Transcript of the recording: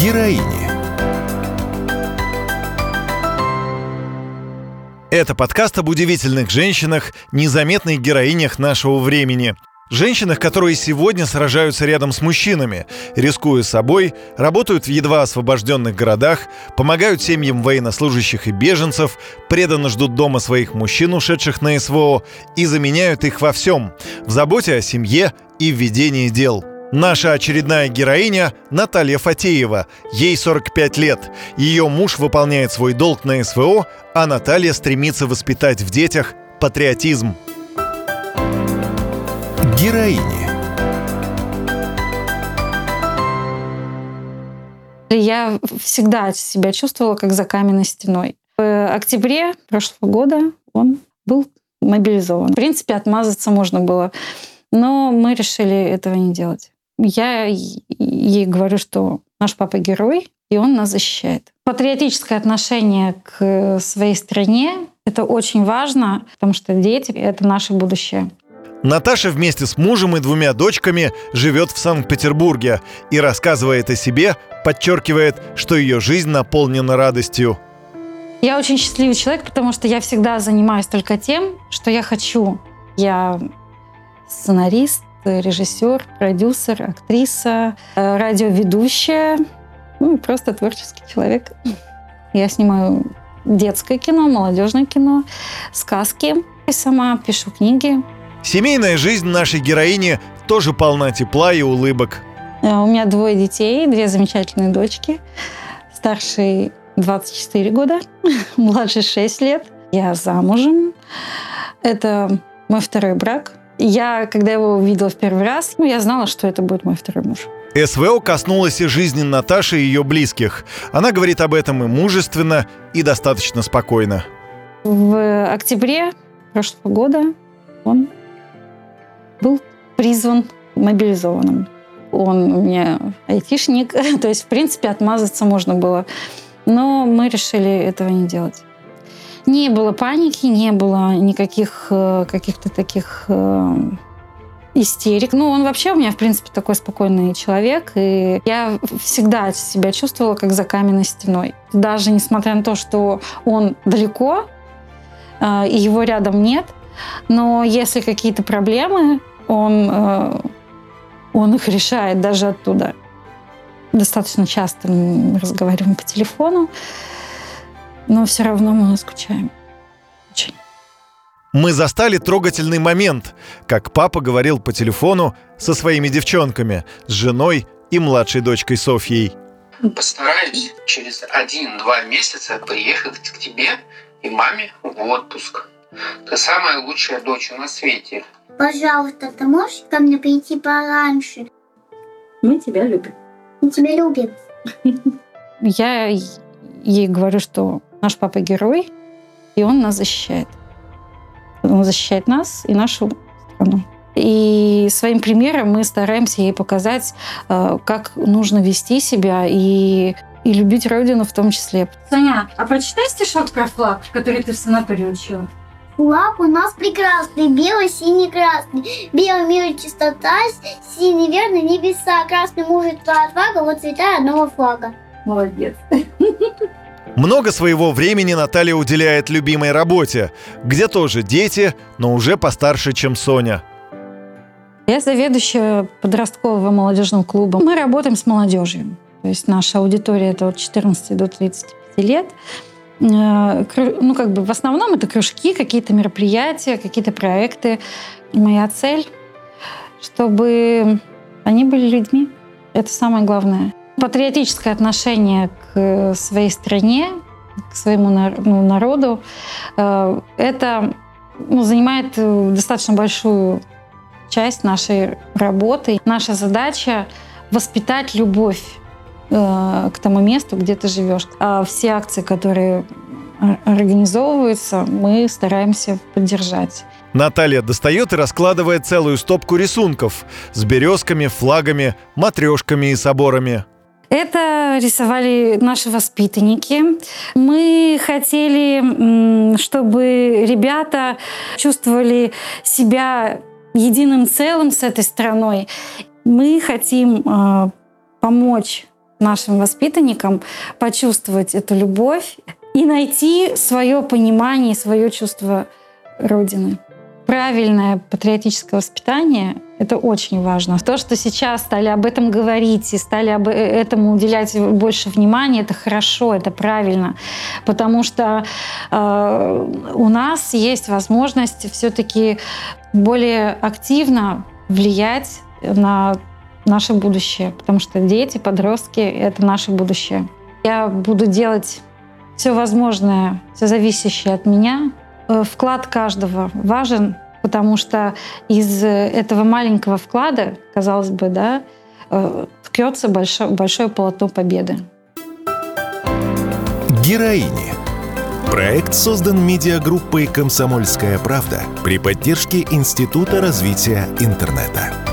Героини. Это подкаст об удивительных женщинах, незаметных героинях нашего времени. Женщинах, которые сегодня сражаются рядом с мужчинами, рискуя собой, работают в едва освобожденных городах, помогают семьям военнослужащих и беженцев, преданно ждут дома своих мужчин, ушедших на СВО, и заменяют их во всем – в заботе о семье и в ведении дел – Наша очередная героиня – Наталья Фатеева. Ей 45 лет. Ее муж выполняет свой долг на СВО, а Наталья стремится воспитать в детях патриотизм. Героини. Я всегда себя чувствовала как за каменной стеной. В октябре прошлого года он был мобилизован. В принципе, отмазаться можно было, но мы решили этого не делать я ей говорю, что наш папа герой, и он нас защищает. Патриотическое отношение к своей стране — это очень важно, потому что дети — это наше будущее. Наташа вместе с мужем и двумя дочками живет в Санкт-Петербурге и рассказывает о себе, подчеркивает, что ее жизнь наполнена радостью. Я очень счастливый человек, потому что я всегда занимаюсь только тем, что я хочу. Я сценарист, режиссер, продюсер, актриса, э, радиоведущая, ну и просто творческий человек. Я снимаю детское кино, молодежное кино, сказки. И сама пишу книги. Семейная жизнь нашей героини тоже полна тепла и улыбок. Э, у меня двое детей, две замечательные дочки. Старший 24 года, младший 6 лет. Я замужем. Это мой второй брак. Я, когда его увидела в первый раз, ну, я знала, что это будет мой второй муж. СВО коснулась и жизни Наташи и ее близких. Она говорит об этом и мужественно, и достаточно спокойно. В октябре прошлого года он был призван мобилизованным. Он у меня айтишник, то есть, в принципе, отмазаться можно было. Но мы решили этого не делать. Не было паники, не было никаких э, каких-то таких э, истерик. Ну, он вообще у меня, в принципе, такой спокойный человек. И я всегда себя чувствовала как за каменной стеной. Даже несмотря на то, что он далеко, э, и его рядом нет, но если какие-то проблемы, он, он их решает даже оттуда. Достаточно часто мы разговариваем по телефону но все равно мы скучаем. Очень. Мы застали трогательный момент, как папа говорил по телефону со своими девчонками, с женой и младшей дочкой Софьей. Постараюсь через один-два месяца приехать к тебе и маме в отпуск. Ты самая лучшая дочь на свете. Пожалуйста, ты можешь ко мне прийти пораньше? Мы тебя любим. Мы тебя любим. Я ей говорю, что Наш папа герой, и он нас защищает. Он защищает нас и нашу страну. И своим примером мы стараемся ей показать, э, как нужно вести себя и, и любить Родину в том числе. Саня, а прочитай стишок про флаг, который ты в санатории учила. Флаг у нас прекрасный, белый, синий, красный. Белый мир чистота, синий верный небеса, красный мужество отвага, вот цвета одного флага. Молодец. Много своего времени Наталья уделяет любимой работе, где тоже дети, но уже постарше, чем Соня. Я заведующая подросткового молодежного клуба. Мы работаем с молодежью. То есть наша аудитория это от 14 до 35 лет. Э, ну, как бы в основном это кружки, какие-то мероприятия, какие-то проекты. Моя цель, чтобы они были людьми. Это самое главное. Патриотическое отношение к своей стране, к своему ну, народу, э, это ну, занимает э, достаточно большую часть нашей работы. Наша задача — воспитать любовь э, к тому месту, где ты живешь. А все акции, которые организовываются, мы стараемся поддержать. Наталья достает и раскладывает целую стопку рисунков с березками, флагами, матрешками и соборами. Это рисовали наши воспитанники. Мы хотели, чтобы ребята чувствовали себя единым целым с этой страной. Мы хотим а, помочь нашим воспитанникам почувствовать эту любовь и найти свое понимание, свое чувство Родины. Правильное патриотическое воспитание — это очень важно. То, что сейчас стали об этом говорить и стали об э, этому уделять больше внимания, это хорошо, это правильно, потому что э, у нас есть возможность все-таки более активно влиять на наше будущее, потому что дети, подростки — это наше будущее. Я буду делать все возможное, все зависящее от меня. Э, вклад каждого важен, потому что из этого маленького вклада, казалось бы, да, э, ткется большое, большое полотно победы. Героини. Проект создан медиагруппой «Комсомольская правда» при поддержке Института развития интернета.